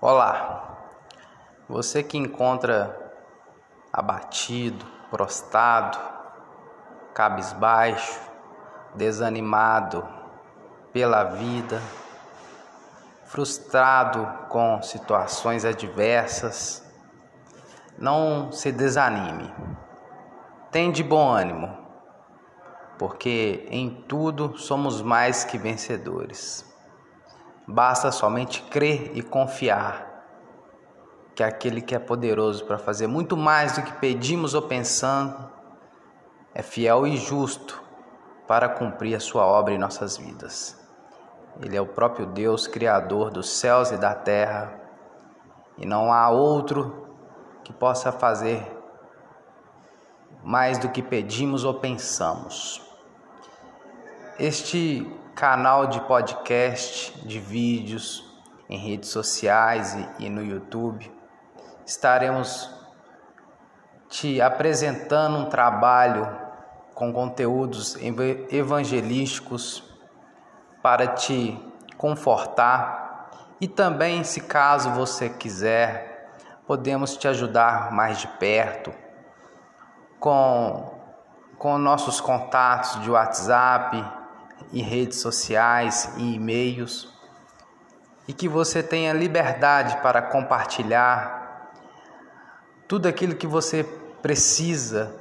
Olá, você que encontra abatido, prostrado, cabisbaixo, desanimado pela vida, frustrado com situações adversas, não se desanime. Tem de bom ânimo, porque em tudo somos mais que vencedores. Basta somente crer e confiar que aquele que é poderoso para fazer muito mais do que pedimos ou pensando é fiel e justo para cumprir a sua obra em nossas vidas. Ele é o próprio Deus, Criador dos céus e da terra, e não há outro que possa fazer mais do que pedimos ou pensamos. Este canal de podcast, de vídeos em redes sociais e, e no YouTube. Estaremos te apresentando um trabalho com conteúdos evangelísticos para te confortar e também, se caso você quiser, podemos te ajudar mais de perto com com nossos contatos de WhatsApp, em redes sociais e e-mails e que você tenha liberdade para compartilhar tudo aquilo que você precisa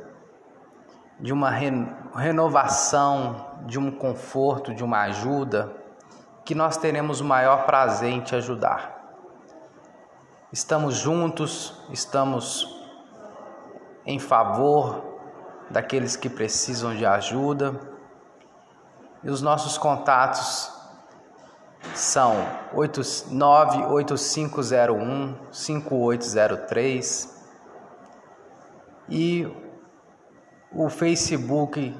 de uma renovação, de um conforto, de uma ajuda, que nós teremos o maior prazer em te ajudar. Estamos juntos, estamos em favor daqueles que precisam de ajuda e os nossos contatos são 98501 5803 e o Facebook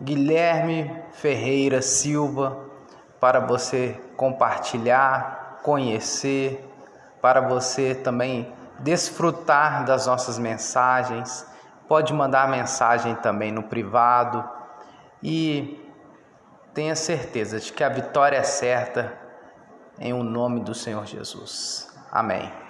Guilherme Ferreira Silva para você compartilhar, conhecer, para você também desfrutar das nossas mensagens. Pode mandar mensagem também no privado e Tenha certeza de que a vitória é certa em o nome do Senhor Jesus. Amém.